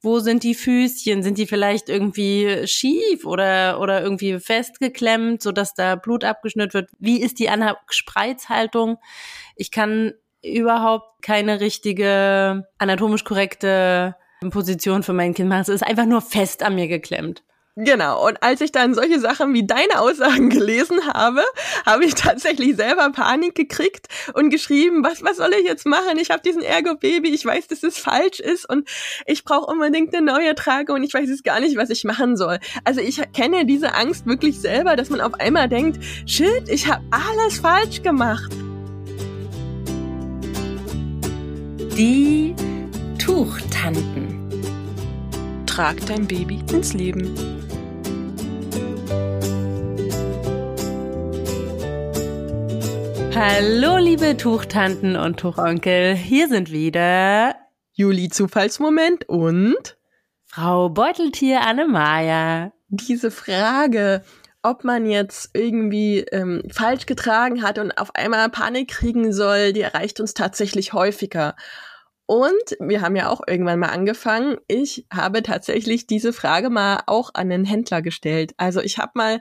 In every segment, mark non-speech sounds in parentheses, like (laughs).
wo sind die Füßchen? Sind die vielleicht irgendwie schief oder, oder irgendwie festgeklemmt, sodass da Blut abgeschnürt wird? Wie ist die Spreizhaltung? Ich kann überhaupt keine richtige anatomisch korrekte Position für mein Kind machen. Es ist einfach nur fest an mir geklemmt. Genau, und als ich dann solche Sachen wie deine Aussagen gelesen habe, habe ich tatsächlich selber Panik gekriegt und geschrieben, was, was soll ich jetzt machen? Ich habe diesen Ergo-Baby, ich weiß, dass es falsch ist und ich brauche unbedingt eine neue Trage und ich weiß jetzt gar nicht, was ich machen soll. Also ich kenne diese Angst wirklich selber, dass man auf einmal denkt, shit, ich habe alles falsch gemacht. Die Tuchtanten. Trag dein Baby ins Leben. Hallo, liebe Tuchtanten und Tuchonkel. Hier sind wieder Juli Zufallsmoment und Frau Beuteltier Annemaja. Diese Frage, ob man jetzt irgendwie ähm, falsch getragen hat und auf einmal Panik kriegen soll, die erreicht uns tatsächlich häufiger. Und wir haben ja auch irgendwann mal angefangen. Ich habe tatsächlich diese Frage mal auch an den Händler gestellt. Also ich habe mal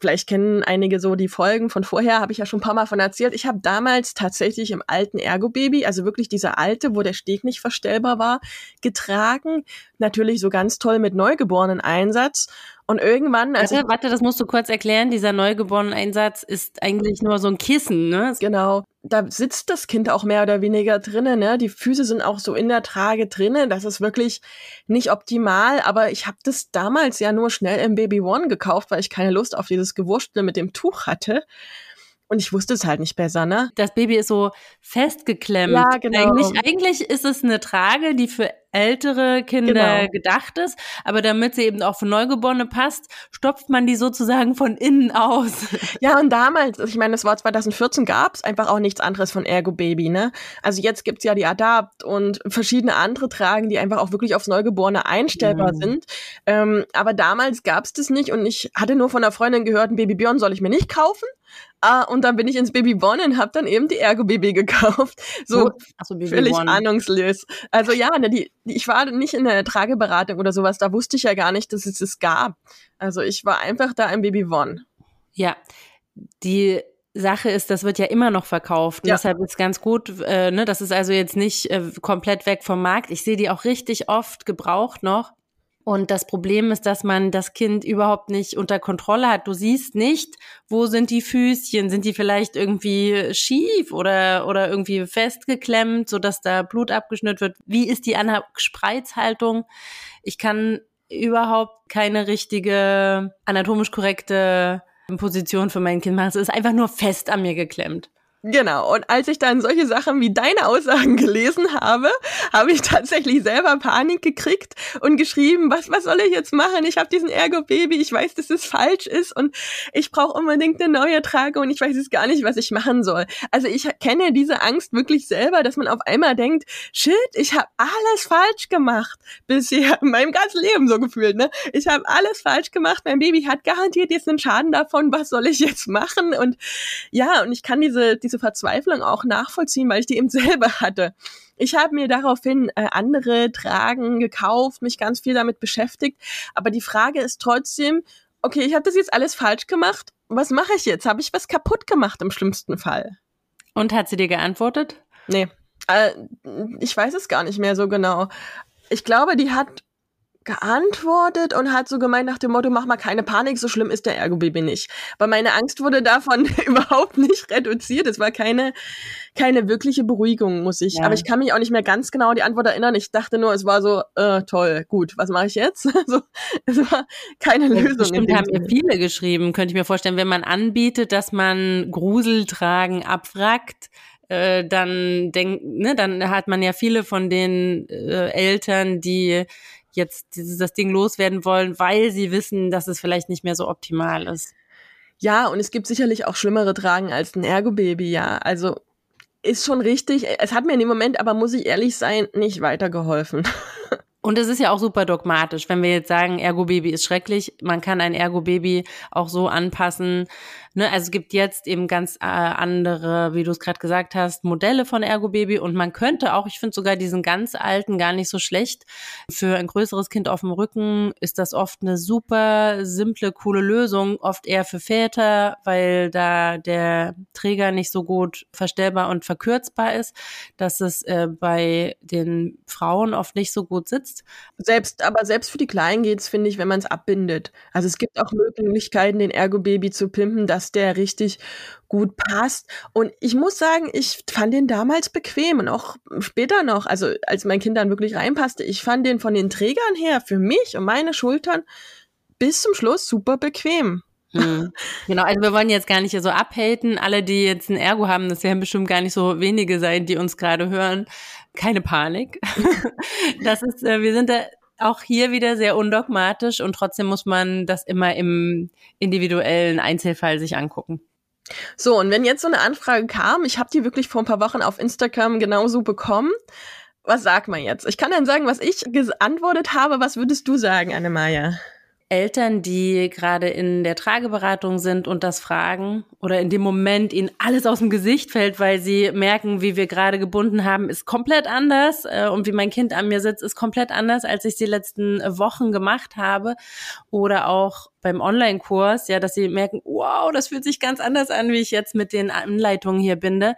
vielleicht kennen einige so die Folgen von vorher, habe ich ja schon ein paar Mal von erzählt. Ich habe damals tatsächlich im alten Ergo-Baby, also wirklich dieser alte, wo der Steg nicht verstellbar war, getragen. Natürlich so ganz toll mit neugeborenen Einsatz. Und irgendwann, also warte, warte, das musst du kurz erklären. Dieser neugeborenen Einsatz ist eigentlich nur so ein Kissen, ne? Genau. Da sitzt das Kind auch mehr oder weniger drinnen, ne? Die Füße sind auch so in der Trage drinnen. Das ist wirklich nicht optimal. Aber ich habe das damals ja nur schnell im Baby One gekauft, weil ich keine Lust auf dieses Gewurstle mit dem Tuch hatte. Und ich wusste es halt nicht besser, ne? Das Baby ist so festgeklemmt. Ja, genau. Eigentlich, eigentlich ist es eine Trage, die für ältere Kinder genau. gedacht ist, aber damit sie eben auch für Neugeborene passt, stopft man die sozusagen von innen aus. (laughs) Ja, und damals, ich meine, es war 2014, gab es einfach auch nichts anderes von Ergo Baby, ne? Also jetzt gibt's ja die Adapt und verschiedene andere Tragen, die einfach auch wirklich aufs Neugeborene einstellbar mhm. sind. Ähm, aber damals gab's das nicht und ich hatte nur von einer Freundin gehört, ein Baby Björn soll ich mir nicht kaufen. Ah, und dann bin ich ins Baby One und habe dann eben die Ergo Baby gekauft. So, so völlig One. ahnungslos. Also ja, ne, die, ich war nicht in der Trageberatung oder sowas, da wusste ich ja gar nicht, dass es es gab. Also ich war einfach da im Baby One. Ja, die Sache ist, das wird ja immer noch verkauft. Ja. Deshalb ist ganz gut, äh, ne, das ist also jetzt nicht äh, komplett weg vom Markt. Ich sehe die auch richtig oft gebraucht noch. Und das Problem ist, dass man das Kind überhaupt nicht unter Kontrolle hat. Du siehst nicht, wo sind die Füßchen? Sind die vielleicht irgendwie schief oder, oder irgendwie festgeklemmt, sodass da Blut abgeschnürt wird? Wie ist die Spreizhaltung? Ich kann überhaupt keine richtige anatomisch korrekte Position für mein Kind machen. Es ist einfach nur fest an mir geklemmt. Genau. Und als ich dann solche Sachen wie deine Aussagen (laughs) gelesen habe, habe ich tatsächlich selber Panik gekriegt und geschrieben, was, was soll ich jetzt machen? Ich habe diesen Ergo-Baby, ich weiß, dass es falsch ist und ich brauche unbedingt eine neue Trage und ich weiß jetzt gar nicht, was ich machen soll. Also ich kenne diese Angst wirklich selber, dass man auf einmal denkt, shit, ich habe alles falsch gemacht bisher in meinem ganzen Leben so gefühlt. Ne? Ich habe alles falsch gemacht, mein Baby hat garantiert jetzt einen Schaden davon, was soll ich jetzt machen? Und ja, und ich kann diese, diese Verzweiflung auch nachvollziehen, weil ich die eben (laughs) selber hatte. Ich habe mir daraufhin äh, andere Tragen gekauft, mich ganz viel damit beschäftigt. Aber die Frage ist trotzdem, okay, ich habe das jetzt alles falsch gemacht. Was mache ich jetzt? Habe ich was kaputt gemacht im schlimmsten Fall? Und hat sie dir geantwortet? Nee. Äh, ich weiß es gar nicht mehr so genau. Ich glaube, die hat geantwortet und hat so gemeint nach dem Motto, mach mal keine Panik, so schlimm ist der Ergo-Baby nicht. Aber meine Angst wurde davon (laughs) überhaupt nicht reduziert. Es war keine, keine wirkliche Beruhigung, muss ich. Ja. Aber ich kann mich auch nicht mehr ganz genau an die Antwort erinnern. Ich dachte nur, es war so, äh, toll, gut, was mache ich jetzt? (laughs) also, es war keine ja, Lösung. Bestimmt haben mir viele geschrieben, könnte ich mir vorstellen, wenn man anbietet, dass man Gruseltragen abwrackt, äh, dann denk, ne, dann hat man ja viele von den äh, Eltern, die jetzt dieses, das Ding loswerden wollen, weil sie wissen, dass es vielleicht nicht mehr so optimal ist. Ja, und es gibt sicherlich auch schlimmere Tragen als ein Ergo-Baby, ja. Also ist schon richtig. Es hat mir in dem Moment, aber muss ich ehrlich sein, nicht weitergeholfen. (laughs) Und es ist ja auch super dogmatisch, wenn wir jetzt sagen, Ergo-Baby ist schrecklich. Man kann ein Ergo-Baby auch so anpassen, Ne, also es gibt jetzt eben ganz äh, andere, wie du es gerade gesagt hast, Modelle von Ergo Baby und man könnte auch, ich finde sogar diesen ganz alten gar nicht so schlecht. Für ein größeres Kind auf dem Rücken ist das oft eine super simple, coole Lösung, oft eher für Väter, weil da der Träger nicht so gut verstellbar und verkürzbar ist, dass es äh, bei den Frauen oft nicht so gut sitzt. Selbst, aber selbst für die Kleinen geht's, finde ich, wenn man es abbindet. Also es gibt auch Möglichkeiten, den Ergo Baby zu pimpen, dass der richtig gut passt. Und ich muss sagen, ich fand den damals bequem und auch später noch, also als mein Kind dann wirklich reinpasste, ich fand den von den Trägern her für mich und meine Schultern bis zum Schluss super bequem. Hm. (laughs) Genau, also wir wollen jetzt gar nicht so abhaten. Alle, die jetzt ein Ergo haben, das werden bestimmt gar nicht so wenige sein, die uns gerade hören. Keine Panik. (laughs) Das ist, äh, wir sind da auch hier wieder sehr undogmatisch und trotzdem muss man das immer im individuellen Einzelfall sich angucken. So, und wenn jetzt so eine Anfrage kam, ich habe die wirklich vor ein paar Wochen auf Instagram genauso bekommen. Was sagt man jetzt? Ich kann dann sagen, was ich geantwortet habe. Was würdest du sagen, Annemaja? Eltern, die gerade in der Trageberatung sind und das fragen oder in dem Moment ihnen alles aus dem Gesicht fällt, weil sie merken, wie wir gerade gebunden haben, ist komplett anders äh, und wie mein Kind an mir sitzt, ist komplett anders, als ich die letzten Wochen gemacht habe. Oder auch beim Online-Kurs, ja, dass sie merken, wow, das fühlt sich ganz anders an, wie ich jetzt mit den Anleitungen hier binde,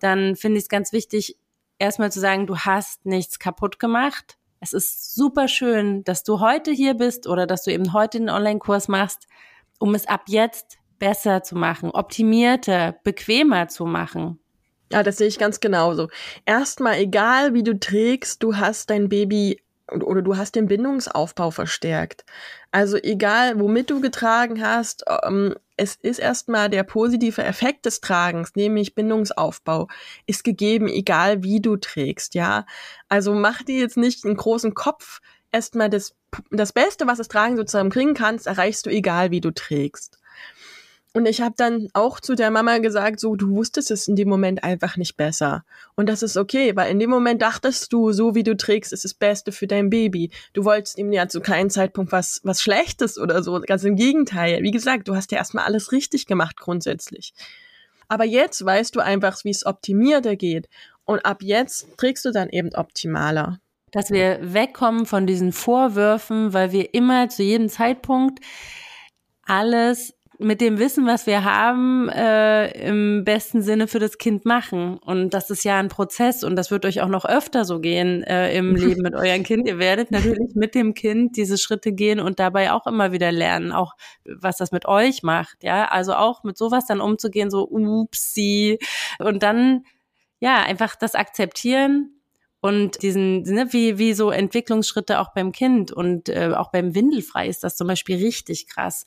dann finde ich es ganz wichtig, erstmal zu sagen, du hast nichts kaputt gemacht es ist super schön, dass du heute hier bist oder dass du eben heute den Online-Kurs machst, um es ab jetzt besser zu machen, optimierter, bequemer zu machen. Ja, das sehe ich ganz genauso. Erstmal, egal wie du trägst, du hast dein Baby oder du hast den Bindungsaufbau verstärkt. Also egal, womit du getragen hast, ähm, es ist erstmal der positive Effekt des Tragens, nämlich Bindungsaufbau, ist gegeben, egal wie du trägst, ja. Also mach dir jetzt nicht einen großen Kopf. Erstmal das, das Beste, was das Tragen sozusagen bringen kannst, erreichst du egal wie du trägst. Und ich habe dann auch zu der Mama gesagt, so, du wusstest es in dem Moment einfach nicht besser. Und das ist okay, weil in dem Moment dachtest du, so wie du trägst, ist das Beste für dein Baby. Du wolltest ihm ja zu keinem Zeitpunkt was, was Schlechtes oder so. Ganz im Gegenteil. Wie gesagt, du hast ja erstmal alles richtig gemacht grundsätzlich. Aber jetzt weißt du einfach, wie es optimierter geht. Und ab jetzt trägst du dann eben optimaler dass wir wegkommen von diesen Vorwürfen, weil wir immer zu jedem Zeitpunkt alles mit dem Wissen, was wir haben, äh, im besten Sinne für das Kind machen. Und das ist ja ein Prozess und das wird euch auch noch öfter so gehen äh, im Leben mit eurem Kind. Ihr werdet natürlich mit dem Kind diese Schritte gehen und dabei auch immer wieder lernen, auch was das mit euch macht. Ja, also auch mit sowas dann umzugehen, so upsi. Und dann, ja, einfach das akzeptieren, und diesen, ne, wie, wie so Entwicklungsschritte auch beim Kind und äh, auch beim Windelfrei ist das zum Beispiel richtig krass,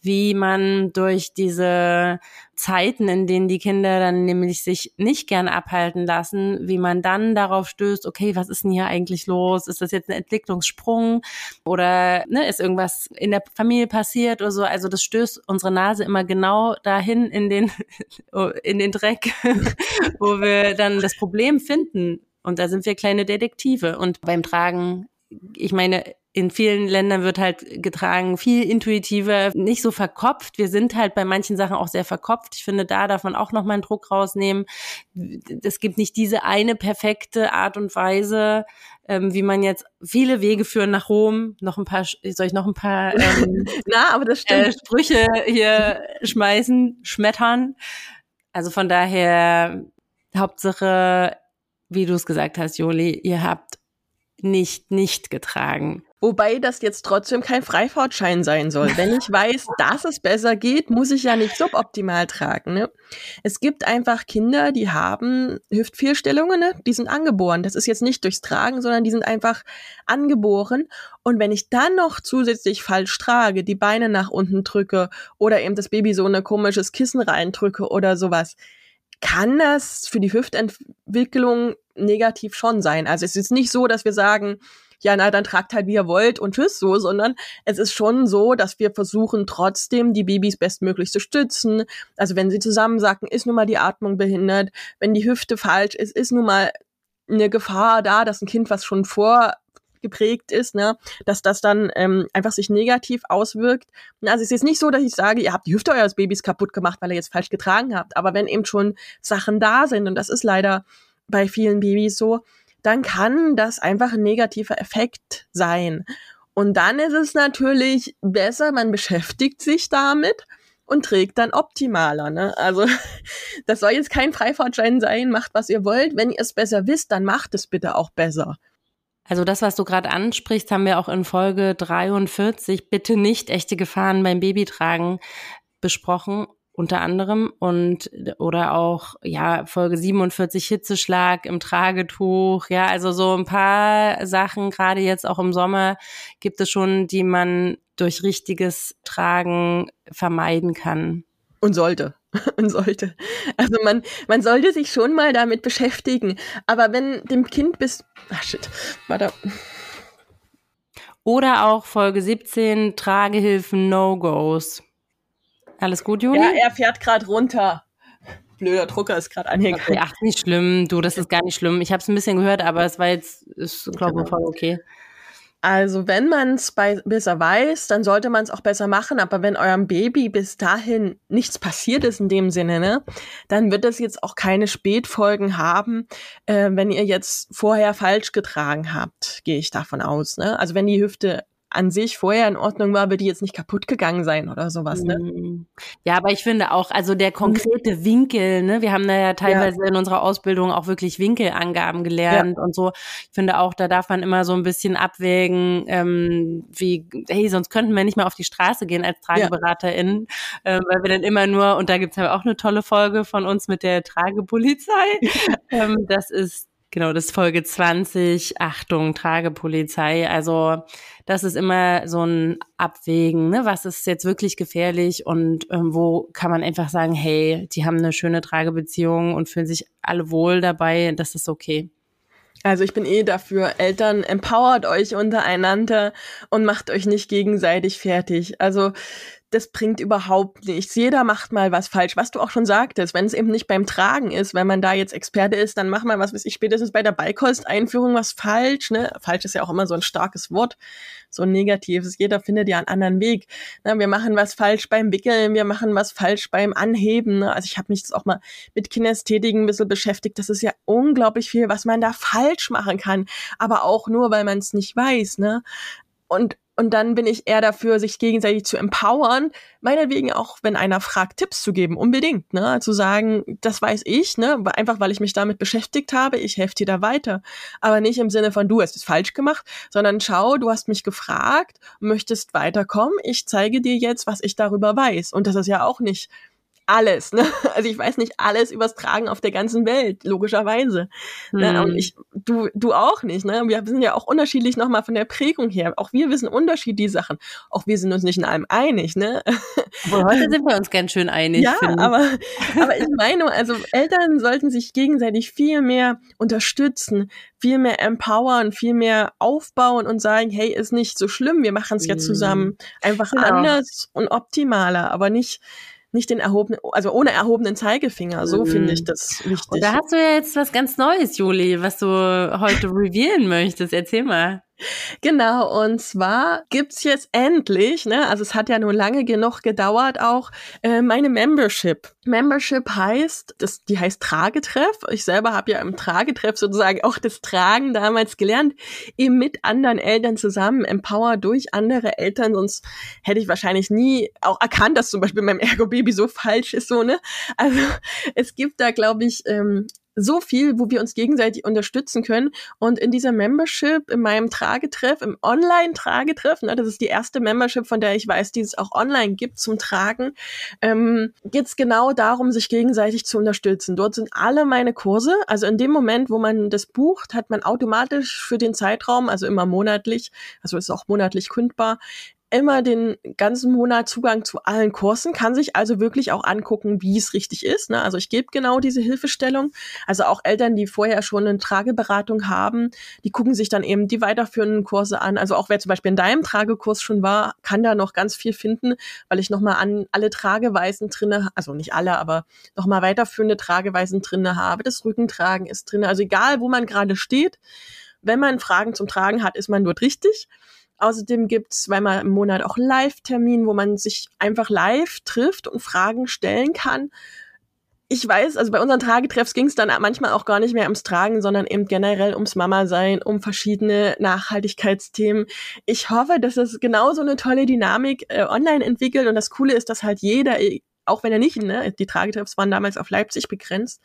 wie man durch diese Zeiten, in denen die Kinder dann nämlich sich nicht gern abhalten lassen, wie man dann darauf stößt, okay, was ist denn hier eigentlich los? Ist das jetzt ein Entwicklungssprung oder ne, ist irgendwas in der Familie passiert oder so? Also das stößt unsere Nase immer genau dahin in den, (laughs) in den Dreck, (laughs) wo wir dann das Problem finden und da sind wir kleine Detektive. Und beim Tragen, ich meine, in vielen Ländern wird halt getragen viel intuitiver, nicht so verkopft. Wir sind halt bei manchen Sachen auch sehr verkopft. Ich finde, da darf man auch noch mal einen Druck rausnehmen. Es gibt nicht diese eine perfekte Art und Weise, ähm, wie man jetzt viele Wege führen nach Rom. Noch ein paar, soll ich noch ein paar (laughs) ähm, Na, aber das stimmt. Äh, Sprüche hier schmeißen, schmettern. Also von daher Hauptsache wie du es gesagt hast, Joli, ihr habt nicht nicht getragen. Wobei das jetzt trotzdem kein Freifahrtschein sein soll. Wenn ich weiß, (laughs) dass es besser geht, muss ich ja nicht suboptimal tragen. Ne? Es gibt einfach Kinder, die haben Hüftfehlstellungen, ne? die sind angeboren. Das ist jetzt nicht durchs Tragen, sondern die sind einfach angeboren. Und wenn ich dann noch zusätzlich falsch trage, die Beine nach unten drücke oder eben das Baby so ein komisches Kissen reindrücke oder sowas, kann das für die Hüftentwicklung negativ schon sein. Also es ist nicht so, dass wir sagen, ja, na, dann tragt halt, wie ihr wollt und tschüss so, sondern es ist schon so, dass wir versuchen, trotzdem die Babys bestmöglich zu stützen. Also wenn sie zusammensacken, ist nun mal die Atmung behindert. Wenn die Hüfte falsch ist, ist nun mal eine Gefahr da, dass ein Kind, was schon vor geprägt ist, ne, dass das dann ähm, einfach sich negativ auswirkt. Also es ist nicht so, dass ich sage, ihr habt die Hüfte eures Babys kaputt gemacht, weil ihr jetzt falsch getragen habt. Aber wenn eben schon Sachen da sind, und das ist leider bei vielen Babys so, dann kann das einfach ein negativer Effekt sein. Und dann ist es natürlich besser, man beschäftigt sich damit und trägt dann optimaler. Ne? Also (laughs) das soll jetzt kein Freifahrtschein sein, macht was ihr wollt. Wenn ihr es besser wisst, dann macht es bitte auch besser. Also das, was du gerade ansprichst, haben wir auch in Folge 43, bitte nicht echte Gefahren beim Babytragen besprochen unter anderem. Und oder auch ja Folge 47 Hitzeschlag im Tragetuch. Ja also so ein paar Sachen gerade jetzt auch im Sommer gibt es schon die man durch richtiges Tragen vermeiden kann. Und sollte (laughs) und sollte also man man sollte sich schon mal damit beschäftigen aber wenn dem Kind bis ach shit warte oder auch Folge 17 Tragehilfen No-Gos alles gut, Juli? Ja, er fährt gerade runter. Blöder Drucker ist gerade angegangen. Okay, ach, nicht schlimm. Du, das ist gar nicht schlimm. Ich habe es ein bisschen gehört, aber es war jetzt, ist, glaube ich, voll okay. Also wenn man es besser weiß, dann sollte man es auch besser machen. Aber wenn eurem Baby bis dahin nichts passiert ist in dem Sinne, ne, dann wird es jetzt auch keine Spätfolgen haben, äh, wenn ihr jetzt vorher falsch getragen habt, gehe ich davon aus. Ne? Also wenn die Hüfte an sich vorher in Ordnung war, wird die jetzt nicht kaputt gegangen sein oder sowas, ne? Mhm. Ja, aber ich finde auch, also der konkrete Winkel, ne, wir haben da ja teilweise ja. in unserer Ausbildung auch wirklich Winkelangaben gelernt ja. und so. Ich finde auch, da darf man immer so ein bisschen abwägen, ähm, wie, hey, sonst könnten wir nicht mehr auf die Straße gehen als TrageberaterInnen, ja. äh, weil wir dann immer nur, und da gibt's ja auch eine tolle Folge von uns mit der Tragepolizei. (laughs) ähm, das ist Genau, das ist Folge 20. Achtung, Tragepolizei. Also das ist immer so ein Abwägen, ne? was ist jetzt wirklich gefährlich und ähm, wo kann man einfach sagen, hey, die haben eine schöne Tragebeziehung und fühlen sich alle wohl dabei, das ist okay. Also ich bin eh dafür, Eltern empowert euch untereinander und macht euch nicht gegenseitig fertig. Also das bringt überhaupt nichts. Jeder macht mal was falsch, was du auch schon sagtest. Wenn es eben nicht beim Tragen ist, wenn man da jetzt Experte ist, dann mach mal, was weiß ich, spätestens bei der Beikost-Einführung was falsch. Ne? Falsch ist ja auch immer so ein starkes Wort, so ein negatives. Jeder findet ja einen anderen Weg. Ne? Wir machen was falsch beim Wickeln, wir machen was falsch beim Anheben. Ne? Also ich habe mich jetzt auch mal mit Kinästhetiken ein bisschen beschäftigt. Das ist ja unglaublich viel, was man da falsch machen kann. Aber auch nur, weil man es nicht weiß. Ne? Und und dann bin ich eher dafür, sich gegenseitig zu empowern. Meinetwegen auch, wenn einer fragt, Tipps zu geben, unbedingt, ne? Zu sagen, das weiß ich, ne? Einfach weil ich mich damit beschäftigt habe, ich helfe dir da weiter. Aber nicht im Sinne von, du hast es falsch gemacht, sondern schau, du hast mich gefragt, möchtest weiterkommen, ich zeige dir jetzt, was ich darüber weiß. Und das ist ja auch nicht alles. Ne? (laughs) Also ich weiß nicht alles übers Tragen auf der ganzen Welt, logischerweise. Mhm. Ne? Und hm. ich, du, du auch nicht. Ne? Wir sind ja auch unterschiedlich nochmal von der Prägung her. Auch wir wissen unterschiedliche Sachen. Auch wir sind uns nicht in allem einig. Ne? (laughs) Aber heute sind wir uns ganz schön einig. Ja, aber, aber ich meine, also Eltern sollten sich gegenseitig viel mehr unterstützen, viel mehr empowern, viel mehr aufbauen und sagen, hey, ist nicht so schlimm, wir machen es ja hm. zusammen. Einfach genau. anders und optimaler, aber nicht nicht den erhobenen, also ohne erhobenen Zeigefinger. So mhm. finde ich das wichtig. Und da hast du ja jetzt was ganz Neues, Juli, was du heute revealen möchtest. Erzähl mal. Genau, und zwar gibt's jetzt endlich, ne, also es hat ja nur lange genug gedauert auch, äh, meine Membership. Membership heißt, das, die heißt Tragetreff. Ich selber habe ja im Tragetreff sozusagen auch das Tragen damals gelernt, eben mit anderen Eltern zusammen, empower durch andere Eltern, sonst hätte ich wahrscheinlich nie auch erkannt, dass zum Beispiel mein Ergo-Baby so falsch ist, so, ne. Also es gibt da, glaube ich, ähm, so viel, wo wir uns gegenseitig unterstützen können. Und in dieser Membership, in meinem Tragetreff, im Online-Tragetreff, ne, das ist die erste Membership, von der ich weiß, die es auch online gibt zum Tragen, ähm, geht es genau darum, sich gegenseitig zu unterstützen. Dort sind alle meine Kurse. Also in dem Moment, wo man das bucht, hat man automatisch für den Zeitraum, also immer monatlich, also ist auch monatlich kündbar, immer den ganzen Monat Zugang zu allen Kursen, kann sich also wirklich auch angucken, wie es richtig ist. Ne? Also ich gebe genau diese Hilfestellung. Also auch Eltern, die vorher schon eine Trageberatung haben, die gucken sich dann eben die weiterführenden Kurse an. Also auch wer zum Beispiel in deinem Tragekurs schon war, kann da noch ganz viel finden, weil ich nochmal an alle Trageweisen drinne, also nicht alle, aber nochmal weiterführende Trageweisen drinne habe. Das Rückentragen ist drinne. Also egal, wo man gerade steht, wenn man Fragen zum Tragen hat, ist man dort richtig. Außerdem gibt's zweimal im Monat auch Live-Termin, wo man sich einfach live trifft und Fragen stellen kann ich weiß, also bei unseren Tragetreffs ging es dann manchmal auch gar nicht mehr ums Tragen, sondern eben generell ums Mama-Sein, um verschiedene Nachhaltigkeitsthemen. Ich hoffe, dass es genauso eine tolle Dynamik äh, online entwickelt und das Coole ist, dass halt jeder, auch wenn er nicht, ne, die Tragetreffs waren damals auf Leipzig begrenzt,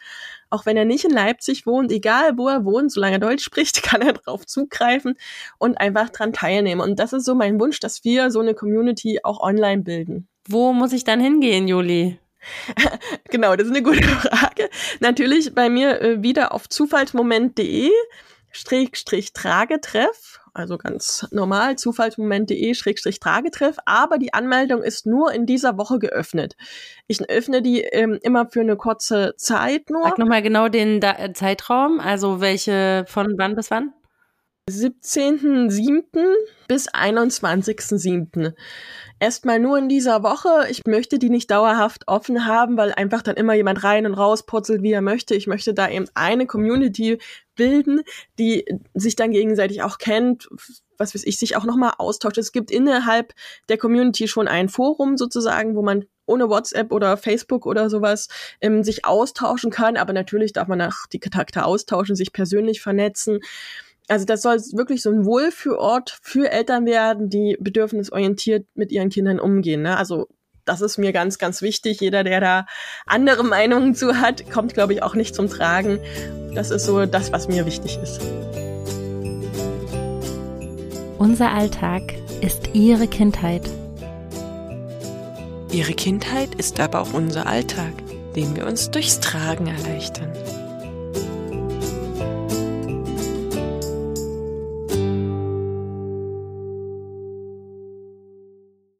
auch wenn er nicht in Leipzig wohnt, egal wo er wohnt, solange er Deutsch (laughs) spricht, kann er drauf zugreifen und einfach dran teilnehmen. Und das ist so mein Wunsch, dass wir so eine Community auch online bilden. Wo muss ich dann hingehen, Juli? (laughs) genau, das ist eine gute (laughs) Frage. Natürlich bei mir äh, wieder auf zufallsmoment.de Schrägstrich Tragetreff, also ganz normal, zufallsmoment.de Schrägstrich Tragetreff, aber die Anmeldung ist nur in dieser Woche geöffnet. Ich öffne die ähm, immer für eine kurze Zeit nur. Sag nochmal genau den da Zeitraum, also welche, von wann bis wann? 17.07. bis 21.07 erstmal nur in dieser Woche. Ich möchte die nicht dauerhaft offen haben, weil einfach dann immer jemand rein und raus purzelt, wie er möchte. Ich möchte da eben eine Community bilden, die sich dann gegenseitig auch kennt, was weiß ich, sich auch nochmal austauscht. Es gibt innerhalb der Community schon ein Forum sozusagen, wo man ohne WhatsApp oder Facebook oder sowas ähm, sich austauschen kann. Aber natürlich darf man nach die Kontakte austauschen, sich persönlich vernetzen. Also das soll wirklich so ein Wohlfühlort für Eltern werden, die bedürfnisorientiert mit ihren Kindern umgehen. Ne? Also das ist mir ganz, ganz wichtig. Jeder, der da andere Meinungen zu hat, kommt, glaube ich, auch nicht zum Tragen. Das ist so das, was mir wichtig ist. Unser Alltag ist Ihre Kindheit. Ihre Kindheit ist aber auch unser Alltag, den wir uns durchs Tragen erleichtern.